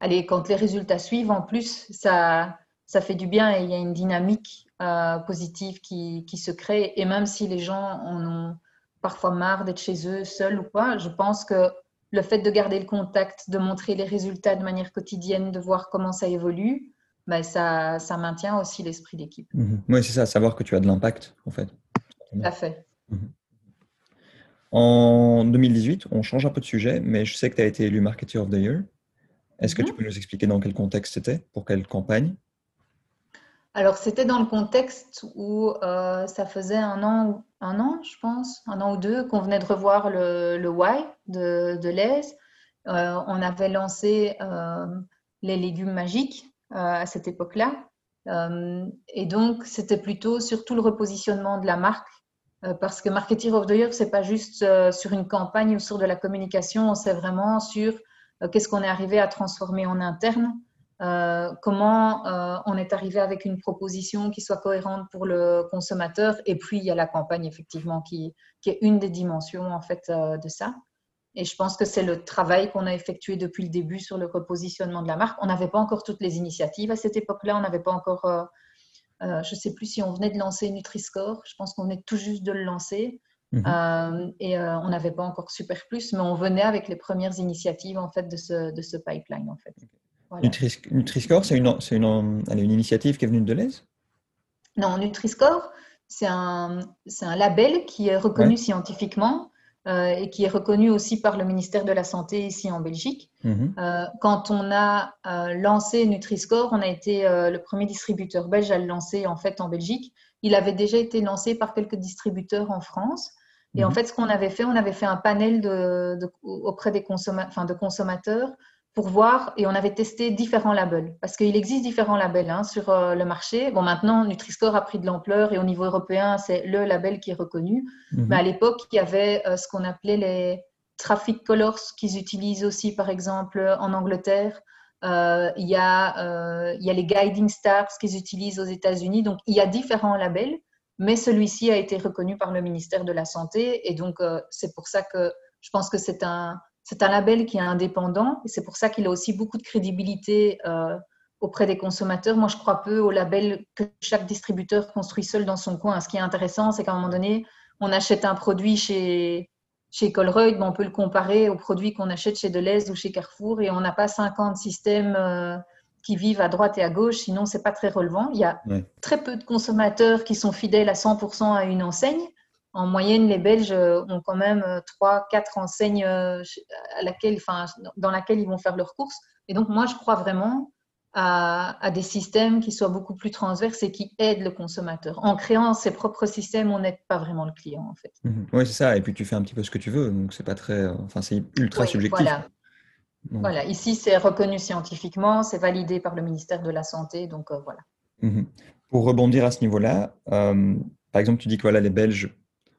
allez, quand les résultats suivent, en plus, ça, ça fait du bien et il y a une dynamique euh, positive qui, qui, se crée. Et même si les gens en ont parfois marre d'être chez eux, seuls ou quoi, je pense que le fait de garder le contact, de montrer les résultats de manière quotidienne, de voir comment ça évolue, ben ça, ça maintient aussi l'esprit d'équipe. Mhm. Oui, c'est ça, savoir que tu as de l'impact, en fait. Tout à fait. Mhm. En 2018, on change un peu de sujet, mais je sais que tu as été élu Marketer of the Year. Est-ce que tu mhm. peux nous expliquer dans quel contexte c'était, pour quelle campagne? Alors, c'était dans le contexte où euh, ça faisait un an, un an, je pense, un an ou deux, qu'on venait de revoir le, le Why de, de l'AISE. Euh, on avait lancé euh, les légumes magiques à cette époque-là. et donc, c'était plutôt sur tout le repositionnement de la marque. parce que Marketing of the Year, ce n'est pas juste sur une campagne ou sur de la communication, c'est vraiment sur qu'est-ce qu'on est arrivé à transformer en interne euh, comment euh, on est arrivé avec une proposition qui soit cohérente pour le consommateur. Et puis, il y a la campagne, effectivement, qui, est une des dimensions, en fait, euh, de ça. Et je pense que c'est le travail qu'on a effectué depuis le début sur le repositionnement de la marque. On n'avait pas encore toutes les initiatives à cette époque-là. On n'avait pas encore, je ne sais plus si on venait de lancer Nutri-Score. Je pense qu'on est tout juste de le lancer. Mhm. et on n'avait pas encore Super Plus, mais on venait avec les premières initiatives en fait de ce, de ce pipeline en fait. Nutri-Score, c'est une, une, une, initiative qui est venue de Deleuze? Non, Nutri-Score, c'est un, un, label qui est reconnu scientifiquement euh, et qui est reconnu aussi par le ministère de la Santé ici en Belgique. Mhm. Euh, quand on a euh, lancé Nutri-Score, on a été le premier distributeur belge à le lancer en fait en Belgique. Il avait déjà été lancé par quelques distributeurs en France. Et en mhm. fait, ce qu'on avait fait, on avait fait un panel de, auprès des enfin, de consommateurs pour voir, et on avait testé différents labels, parce qu'il existe différents labels hein, sur euh, le marché. Bon, maintenant, Nutri-Score a pris de l'ampleur et au niveau européen, c'est le label qui est reconnu. Mhm. Mais à l'époque, il y avait euh, ce qu'on appelait les traffic colors qu'ils utilisent aussi, par exemple, en Angleterre. Euh, il, y a, il y a les guiding stars qu'ils utilisent aux États-Unis. Donc, il y a différents labels, mais celui-ci a été reconnu par le ministère de la Santé. Et donc, c'est pour ça que je pense que c'est un c'est un label qui est indépendant et c'est pour ça qu'il a aussi beaucoup de crédibilité euh, auprès des consommateurs. Moi, je crois peu au label que chaque distributeur construit seul dans son coin. Ce qui est intéressant, c'est qu'à un moment donné, on achète un produit chez, chez Colruyt, on peut le comparer aux produits qu'on achète chez Deleuze ou chez Carrefour et on n'a pas 50 systèmes euh, qui vivent à droite et à gauche, sinon c'est pas très relevant. Il y a très peu de consommateurs qui sont fidèles à 100% à une enseigne en moyenne, les Belges ont quand même 3-4 euh, enseignes euh, à laquelle, enfin, dans laquelle ils vont faire leurs courses. Et donc, moi, je crois vraiment à, des systèmes qui soient beaucoup plus transverses et qui aident le consommateur. En créant ses propres systèmes, on n'aide pas vraiment le client, en fait. Mhm. Oui, c'est ça. Et puis, tu fais un petit peu ce que tu veux. Donc, c'est pas très, enfin, c'est ultra subjectif. Voilà. voilà. Ici, c'est reconnu scientifiquement, c'est validé par le ministère de la Santé. Donc, euh, voilà. Mhm. Pour rebondir à ce niveau-là, par exemple, tu dis que voilà, les Belges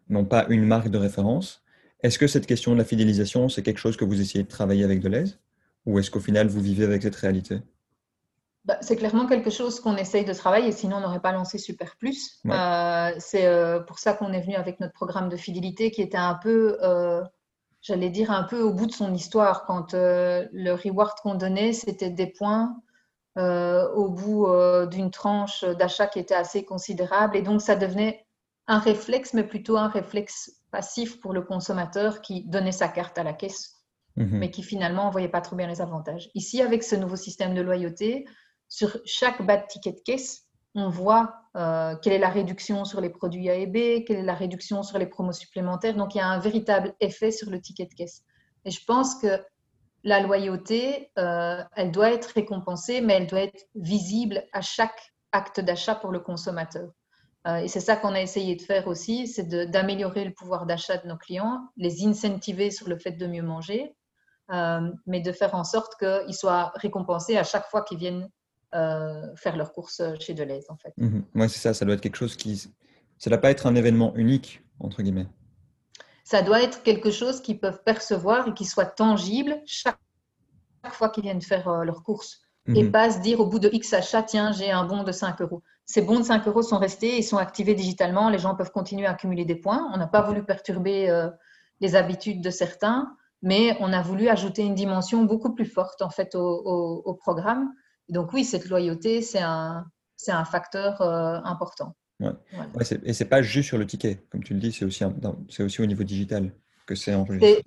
n'ont pas une marque de référence. Est-ce que cette question de la fidélisation, c'est quelque chose que vous essayez de travailler avec Deleuze? Ou est-ce qu'au final, vous vivez avec cette réalité? Bah, c'est clairement quelque chose qu'on essaye de travailler, sinon on n'aurait pas lancé Super Plus. Euh, c'est euh, pour ça qu'on est venu avec notre programme de fidélité qui était un peu, euh, j'allais dire, un peu au bout de son histoire. Quand le reward qu'on donnait, c'était des points au bout d'une tranche d'achat qui était assez considérable. Et donc ça devenait un réflexe, mais plutôt un réflexe passif pour le consommateur qui donnait sa carte à la caisse, mhm. mais qui finalement ne voyait pas trop bien les avantages. Ici, avec ce nouveau système de loyauté, sur chaque bas de ticket de caisse, on voit euh, quelle est la réduction sur les produits A et B, quelle est la réduction sur les promos supplémentaires. Donc, il y a un véritable effet sur le ticket de caisse. Et je pense que la loyauté, euh, elle doit être récompensée, mais elle doit être visible à chaque acte d'achat pour le consommateur. Euh, et c'est ça qu'on a essayé de faire aussi, c'est d'améliorer le pouvoir d'achat de nos clients, les incentiver sur le fait de mieux manger, euh, mais de faire en sorte qu'ils soient récompensés à chaque fois qu'ils viennent euh, faire leurs courses chez Deleuze, en fait. Mhm. Oui, c'est ça, ça doit être quelque chose qui... Ça ne doit pas être un événement unique, entre guillemets. Ça doit être quelque chose qu'ils peuvent percevoir et qui soit tangible chaque, fois qu'ils viennent faire leurs courses. Et mhm. pas se dire au bout de X achats, tiens, j'ai un bon de 5 euros ces bons de 5 euros sont restés, ils sont activés digitalement, les gens peuvent continuer à accumuler des points. On n'a pas voulu perturber euh, les habitudes de certains, mais on a voulu ajouter une dimension beaucoup plus forte en fait au, programme. Donc oui, cette loyauté, c'est un, un facteur euh, important. Ouais. et c'est pas juste sur le ticket, comme tu le dis, c'est aussi, c'est aussi au niveau digital que c'est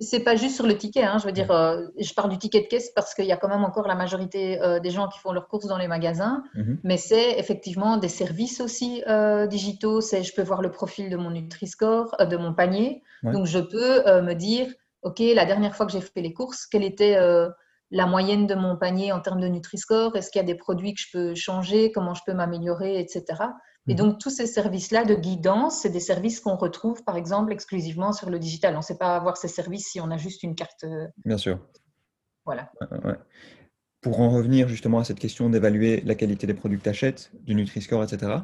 C'est pas juste sur le ticket. Hein, je veux dire, euh, je parle du ticket de caisse parce qu'il y a quand même encore la majorité euh, des gens qui font leurs courses dans les magasins. Mhm. Mais c'est effectivement des services aussi euh, digitaux. C'est je peux voir le profil de mon Nutri-Score, de mon panier. Donc je peux me dire, ok, la dernière fois que j'ai fait les courses, quelle était la moyenne de mon panier en termes de Nutri-Score Est-ce qu'il y a des produits que je peux changer Comment je peux m'améliorer, etc. Et mhm. donc, tous ces services-là de guidance, c'est des services qu'on retrouve, par exemple, exclusivement sur le digital. On ne sait pas avoir ces services si on a juste une carte. Euh, Bien sûr. Voilà. Pour en revenir justement à cette question d'évaluer la qualité des produits que tu achètes, du Nutri-Score, etc.,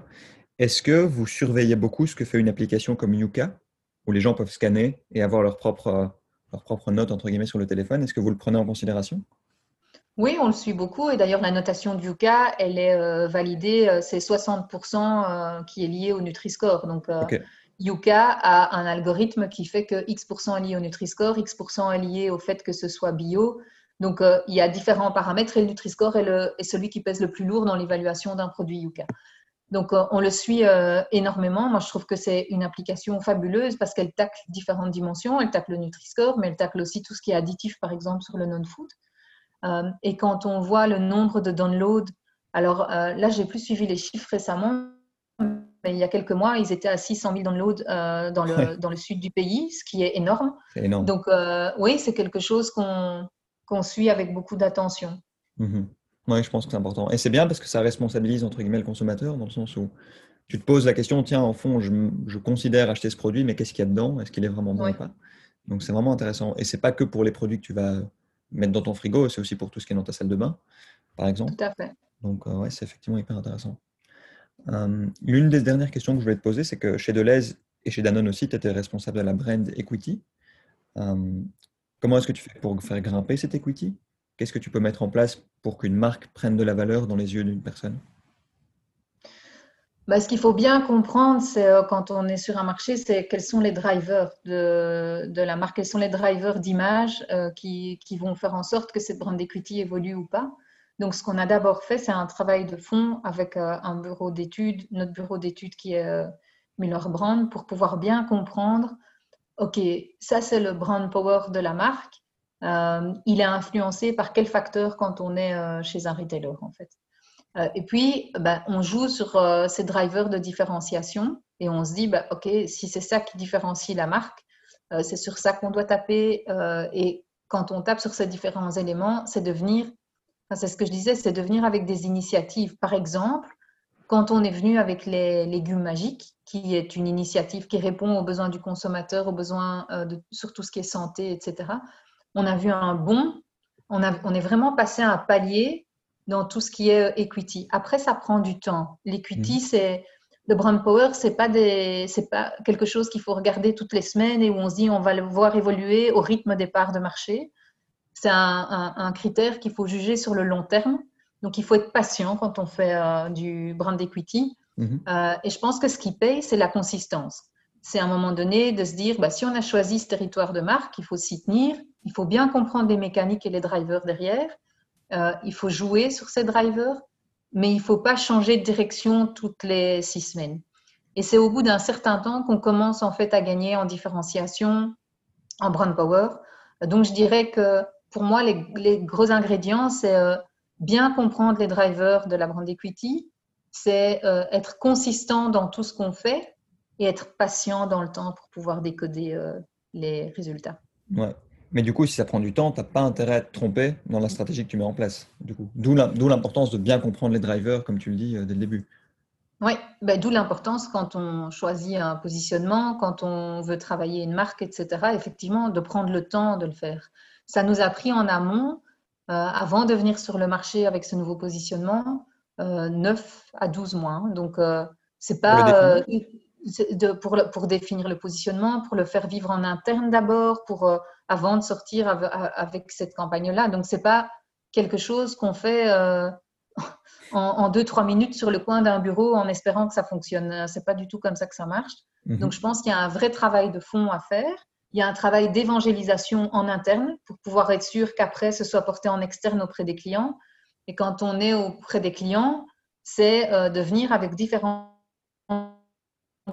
est-ce que vous surveillez beaucoup ce que fait une application comme Yuka, où les gens peuvent scanner et avoir leur propre, leur propre note, entre guillemets, sur le téléphone? Est-ce que vous le prenez en considération? Oui, on le suit beaucoup et d'ailleurs la notation du Yuka, elle est euh, validée, euh, c'est 60% euh, qui est lié au Nutri-Score. Donc Yuka a un algorithme qui fait que X% est lié au Nutri-Score, X% est lié au fait que ce soit bio. Donc il y a différents paramètres et le Nutri-Score est, est, celui qui pèse le plus lourd dans l'évaluation d'un produit Yuka. Donc, on le suit énormément. Moi, je trouve que c'est une application fabuleuse parce qu'elle tacle différentes dimensions. Elle tacle le Nutri-Score, mais elle tacle aussi tout ce qui est additif, par exemple, sur le non-food. Et quand on voit le nombre de downloads, alors là, j'ai plus suivi les chiffres récemment, mais il y a quelques mois, ils étaient à 600 000 downloads euh, dans, le, dans le sud du pays, ce qui est énorme. énorme. Donc, euh, oui, c'est quelque chose qu'on suit avec beaucoup d'attention. Mhm. Oui, je pense que c'est important. Et c'est bien parce que ça responsabilise, entre guillemets, le consommateur, dans le sens où tu te poses la question, tiens, au fond, je, je considère acheter ce produit, mais qu'est-ce qu'il y a dedans? Est-ce qu'il est vraiment bon ou pas? Donc, c'est vraiment intéressant. Et c'est pas que pour les produits que tu vas mettre dans ton frigo, c'est aussi pour tout ce qui est dans ta salle de bain, par exemple. Tout à fait. Donc, euh, ouais, c'est effectivement hyper intéressant. Euh, l'une des dernières questions que je voulais te poser, c'est que chez Deleuze et chez Danone aussi, tu étais responsable de la brand equity. Euh, comment est-ce que tu fais pour faire grimper cette equity? Qu'est-ce que tu peux mettre en place pour qu'une marque prenne de la valeur dans les yeux d'une personne? Bah, ce qu'il faut bien comprendre, euh, quand on est sur un marché, c'est quels sont les drivers de, la marque, quels sont les drivers d'image qui, qui, vont faire en sorte que cette brand equity évolue ou pas. Donc, ce qu'on a d'abord fait, c'est un travail de fond avec euh, un bureau d'études, notre bureau d'études qui est euh, Miller Brand, pour pouvoir bien comprendre, OK, ça c'est le brand power de la marque. Euh, il est influencé par quel facteur quand on est chez un retailer, en fait. Et puis, ben, on joue sur ces drivers de différenciation et on se dit, ben, OK, si c'est ça qui différencie la marque, c'est sur ça qu'on doit taper. et quand on tape sur ces différents éléments, c'est de venir c'est ce que je disais, c'est de venir avec des initiatives. Par exemple, quand on est venu avec les légumes magiques, qui est une initiative qui répond aux besoins du consommateur, aux besoins euh, sur tout ce qui est santé, etc., on a vu un bon, on est vraiment passé à un palier dans tout ce qui est euh, equity. Après, ça prend du temps. L'equity, mmh. c'est le brand power, c'est pas des, c'est pas quelque chose qu'il faut regarder toutes les semaines et où on se dit on va le voir évoluer au rythme des parts de marché c'est un, critère qu'il faut juger sur le long terme. Donc, il faut être patient quand on fait euh, du brand equity. Mhm. Euh, et je pense que ce qui paye, c'est la consistance. C'est à un moment donné de se dire, bah, si on a choisi ce territoire de marque, il faut s'y tenir, il faut bien comprendre les mécaniques et les drivers derrière, euh, il faut jouer sur ces drivers, mais il ne faut pas changer de direction toutes les six semaines. Et c'est au bout d'un certain temps qu'on commence en fait à gagner en différenciation, en brand power. Donc je dirais que pour moi, les, gros ingrédients, c'est euh, bien comprendre les drivers de la brand equity, c'est euh, être consistant dans tout ce qu'on fait et être patient dans le temps pour pouvoir décoder les résultats. Ouais. Mais du coup, si ça prend du temps, tu n'as pas intérêt à te tromper dans la stratégie que tu mets en place. D'où l'importance de bien comprendre les drivers, comme tu le dis dès le début. Oui, ben, d'où l'importance quand on choisit un positionnement, quand on veut travailler une marque, etc., effectivement, de prendre le temps de le faire ça nous a pris en amont, euh, avant de venir sur le marché avec ce nouveau positionnement, 9 euh, à 12 mois. Hein. Donc, euh, c'est pas de, pour, pour, définir le positionnement, pour le faire vivre en interne d'abord, pour avant de sortir avec, cette campagne-là. Donc, c'est pas quelque chose qu'on fait en, 2-3 minutes sur le coin d'un bureau en espérant que ça fonctionne. C'est pas du tout comme ça que ça marche. Mhm. Donc, je pense qu'il y a un vrai travail de fond à faire. Il y a un travail d'évangélisation en interne pour pouvoir être sûr qu'après, ce soit porté en externe auprès des clients. Et quand on est auprès des clients, c'est euh, de venir avec différentes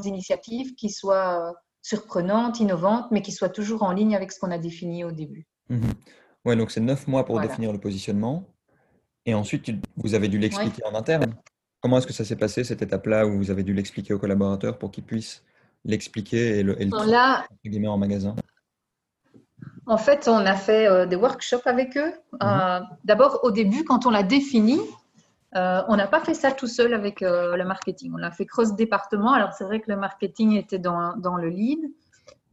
initiatives qui soient surprenantes, innovantes, mais qui soient toujours en ligne avec ce qu'on a défini au début. Ouais, donc c'est neuf mois pour définir le positionnement. Et ensuite, vous avez dû l'expliquer en interne. Comment est-ce que ça s'est passé, cette étape-là, où vous avez dû l'expliquer aux collaborateurs pour qu'ils puissent l'expliquer et le, et le en magasin? En fait, on a fait euh, des workshops avec eux. Mhm. Euh, d'abord, au début, quand on l'a défini, euh, on n'a pas fait ça tout seul avec le marketing. On a fait cross-département. Alors, c'est vrai que le marketing était dans, dans, le lead,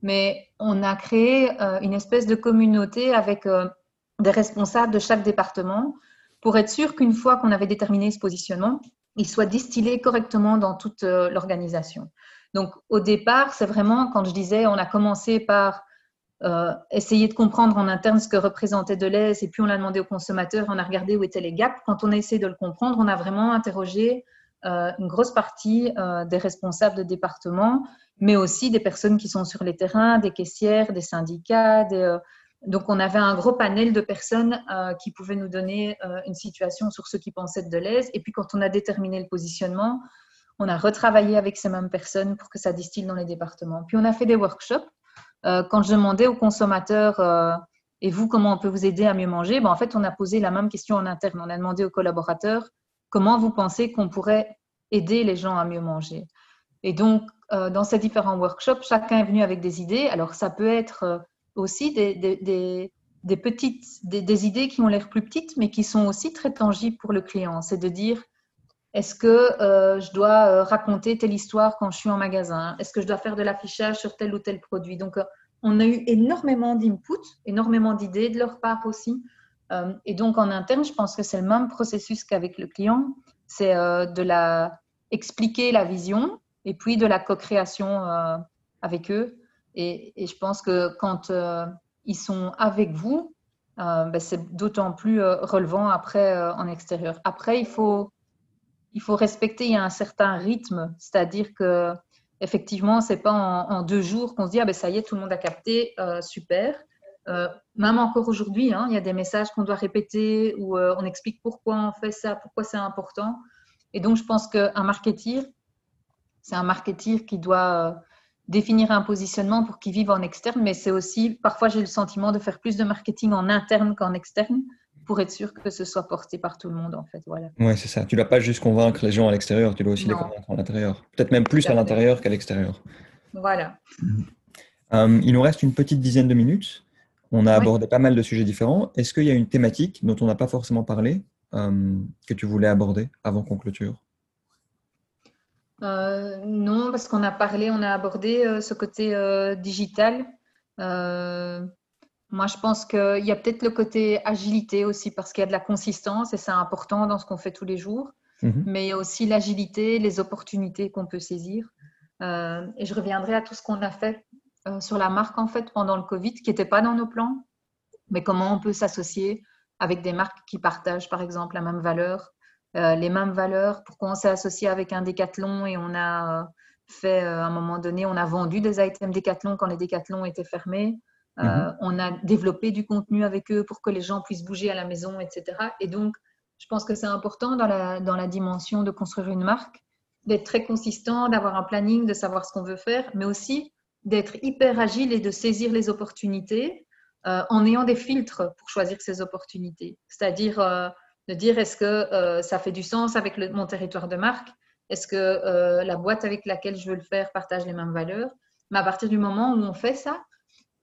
mais on a créé une espèce de communauté avec des responsables de chaque département pour être sûr qu'une fois qu'on avait déterminé ce positionnement, il soit distillé correctement dans toute l'organisation. Donc, au départ, c'est vraiment, quand je disais, on a commencé par euh, essayer de comprendre en interne ce que représentait Deleuze, et puis on l'a demandé aux consommateurs, on a regardé où étaient les gaps. Quand on a essayé de le comprendre, on a vraiment interrogé euh, une grosse partie euh, des responsables de département, mais aussi des personnes qui sont sur les terrains, des caissières, des syndicats. donc, on avait un gros panel de personnes qui pouvaient nous donner une situation sur ce qu'ils pensaient de Deleuze. Et puis, quand on a déterminé le positionnement, On a retravaillé avec ces mêmes personnes pour que ça distille dans les départements. Puis on a fait des workshops. Euh, quand je demandais aux consommateurs euh, et vous, comment on peut vous aider à mieux manger ben, En fait, on a posé la même question en interne. On a demandé aux collaborateurs comment vous pensez qu'on pourrait aider les gens à mieux manger. Et donc, euh, dans ces différents workshops, chacun est venu avec des idées. Alors, ça peut être aussi des, des, des petites, des, idées qui ont l'air plus petites, mais qui sont aussi très tangibles pour le client. C'est de dire, est-ce que euh, je dois euh, raconter telle histoire quand je suis en magasin? Est-ce que je dois faire de l'affichage sur tel ou tel produit? Donc, euh, on a eu énormément d'inputs, énormément d'idées de leur part aussi. et donc, en interne, je pense que c'est le même processus qu'avec le client. C'est de la expliquer la vision et puis de la co-création avec eux. Et, je pense que quand ils sont avec vous, ben, c'est d'autant plus relevant après en extérieur. Après, il faut, il faut respecter un certain rythme, c'est-à-dire que effectivement, c'est pas en, deux jours qu'on se dit ah ben ça y est, tout le monde a capté, super. même encore aujourd'hui, hein, il y a des messages qu'on doit répéter où on explique pourquoi on fait ça, pourquoi c'est important. Et donc, je pense qu'un marketeur, c'est un marketeur qui doit définir un positionnement pour qu'ils vivent en externe, mais c'est aussi, parfois j'ai le sentiment de faire plus de marketing en interne qu'en externe pour être sûr que ce soit porté par tout le monde en fait. Voilà. Oui, c'est ça. Tu ne dois pas juste convaincre les gens à l'extérieur, tu dois aussi les convaincre à l'intérieur. Peut-être même plus à l'intérieur qu'à l'extérieur. Voilà. Euh, il nous reste une petite dizaine de minutes. On a abordé pas mal de sujets différents. Est-ce qu'il y a une thématique dont on n'a pas forcément parlé euh, que tu voulais aborder avant qu'on clôture? Euh, non, parce qu'on a parlé, on a abordé euh, ce côté euh, digital. Moi, je pense qu'il y a peut-être le côté agilité aussi, parce qu'il y a de la consistance et c'est important dans ce qu'on fait tous les jours. Mhm. Mais il y a aussi l'agilité, les opportunités qu'on peut saisir. et je reviendrai à tout ce qu'on a fait sur la marque en fait pendant le Covid, qui n'était pas dans nos plans, mais comment on peut s'associer avec des marques qui partagent par exemple la même valeur, euh, les mêmes valeurs, pourquoi on s'est associé avec un décathlon et on a euh, fait, euh, à un moment donné, on a vendu des items décathlon quand les décathlons étaient fermés? Mhm. On a développé du contenu avec eux pour que les gens puissent bouger à la maison, etc. Et donc, je pense que c'est important dans la, dans la dimension de construire une marque, d'être très consistant, d'avoir un planning, de savoir ce qu'on veut faire, mais aussi d'être hyper agile et de saisir les opportunités en ayant des filtres pour choisir ces opportunités. C'est-à-dire, de dire est-ce que euh, ça fait du sens avec mon territoire de marque? Est-ce que euh, la boîte avec laquelle je veux le faire partage les mêmes valeurs? Mais à partir du moment où on fait ça,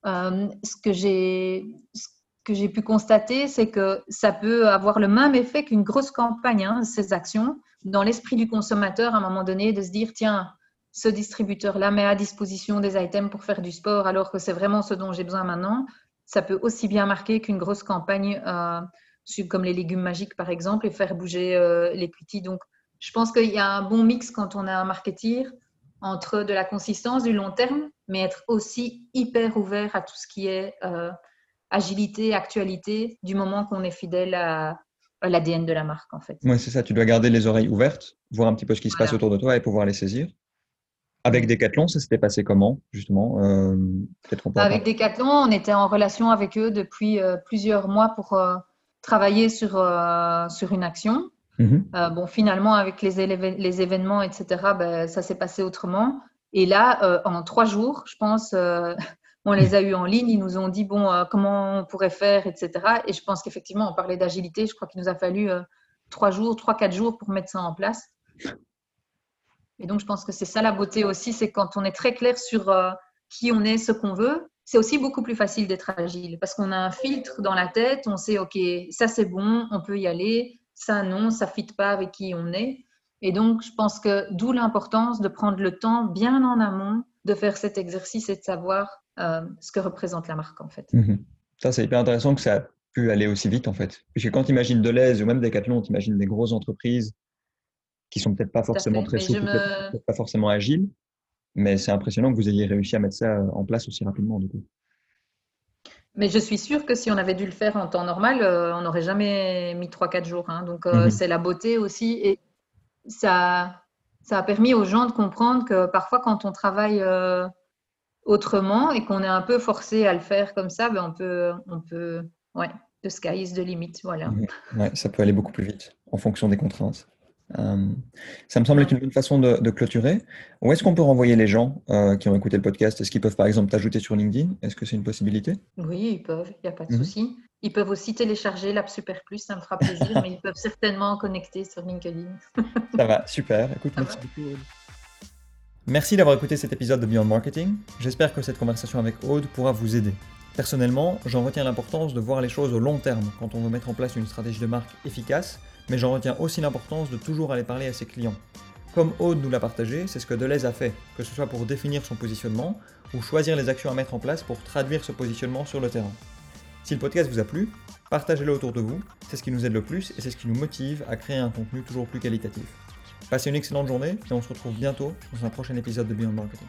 euh, ce que j'ai pu constater, c'est que ça peut avoir le même effet qu'une grosse campagne, hein, ces actions, dans l'esprit du consommateur à un moment donné, de se dire, tiens, ce distributeur-là met à disposition des items pour faire du sport alors que c'est vraiment ce dont j'ai besoin maintenant. Ça peut aussi bien marquer qu'une grosse campagne comme les légumes magiques par exemple, et faire bouger euh, les petits. Donc, je pense qu'il y a un bon mix quand on a un marketing entre de la consistance, du long terme, mais être aussi hyper ouvert à tout ce qui est euh, agilité, actualité, du moment qu'on est fidèle à, l'ADN de la marque en fait. Oui, c'est ça, tu dois garder les oreilles ouvertes, voir un petit peu ce qui se passe autour de toi et pouvoir les saisir. Avec Decathlon, ça s'était passé comment, justement euh, Avec Decathlon, on était en relation avec eux depuis plusieurs mois pour travailler sur, euh, sur une action. Mhm. Euh, bon, finalement, avec les, événements, etc., ben, ça s'est passé autrement. Et là, euh, en trois jours, je pense, on les a eu en ligne. Ils nous ont dit, bon, comment on pourrait faire, etc. Et je pense qu'effectivement, on parlait d'agilité. Je crois qu'il nous a fallu trois jours, trois, quatre jours pour mettre ça en place. Et donc, je pense que c'est ça la beauté aussi, c'est quand on est très clair sur qui on est, ce qu'on veut, c'est aussi beaucoup plus facile d'être agile parce qu'on a un filtre dans la tête, on sait, OK, ça c'est bon, on peut y aller, ça non, ça ne fit pas avec qui on est. Et donc, je pense que d'où l'importance de prendre le temps bien en amont de faire cet exercice et de savoir euh, ce que représente la marque en fait. Mhm. Ça, c'est hyper intéressant que ça a pu aller aussi vite en fait. Puisque quand tu imagines Deleuze ou même Decathlon, tu imagines des grosses entreprises qui sont peut-être pas forcément très souples, pas forcément agiles. Mais c'est impressionnant que vous ayez réussi à mettre ça en place aussi rapidement, du coup. Mais je suis sûre que si on avait dû le faire en temps normal, euh, on n'aurait jamais mis 3-4 jours. Hein. Donc, euh, mhm. c'est la beauté aussi. Et ça, ça a permis aux gens de comprendre que parfois, quand on travaille euh, autrement et qu'on est un peu forcé à le faire comme ça, ben on peut, on peut, ouais, the sky is the limit. Voilà. Ouais, ça peut aller beaucoup plus vite en fonction des contraintes. Euh, ça me semble être une bonne façon de, clôturer. Où est-ce qu'on peut renvoyer les gens euh, qui ont écouté le podcast? Est-ce qu'ils peuvent par exemple t'ajouter sur LinkedIn? Est-ce que c'est une possibilité? Oui, ils peuvent, il n'y a pas de mhm. souci. Ils peuvent aussi télécharger l'app Super Plus, ça me fera plaisir, mais ils peuvent certainement connecter sur LinkedIn. ça va, super. Écoute, merci beaucoup. Merci d'avoir écouté cet épisode de Beyond Marketing. J'espère que cette conversation avec Aude pourra vous aider. Personnellement, j'en retiens l'importance de voir les choses au long terme quand on veut mettre en place une stratégie de marque efficace, mais j'en retiens aussi l'importance de toujours aller parler à ses clients. Comme Aude nous l'a partagé, c'est ce que Deleuze a fait, que ce soit pour définir son positionnement ou choisir les actions à mettre en place pour traduire ce positionnement sur le terrain. Si le podcast vous a plu, partagez-le autour de vous, c'est ce qui nous aide le plus et c'est ce qui nous motive à créer un contenu toujours plus qualitatif. Passez une excellente journée et on se retrouve bientôt dans un prochain épisode de Beyond Marketing.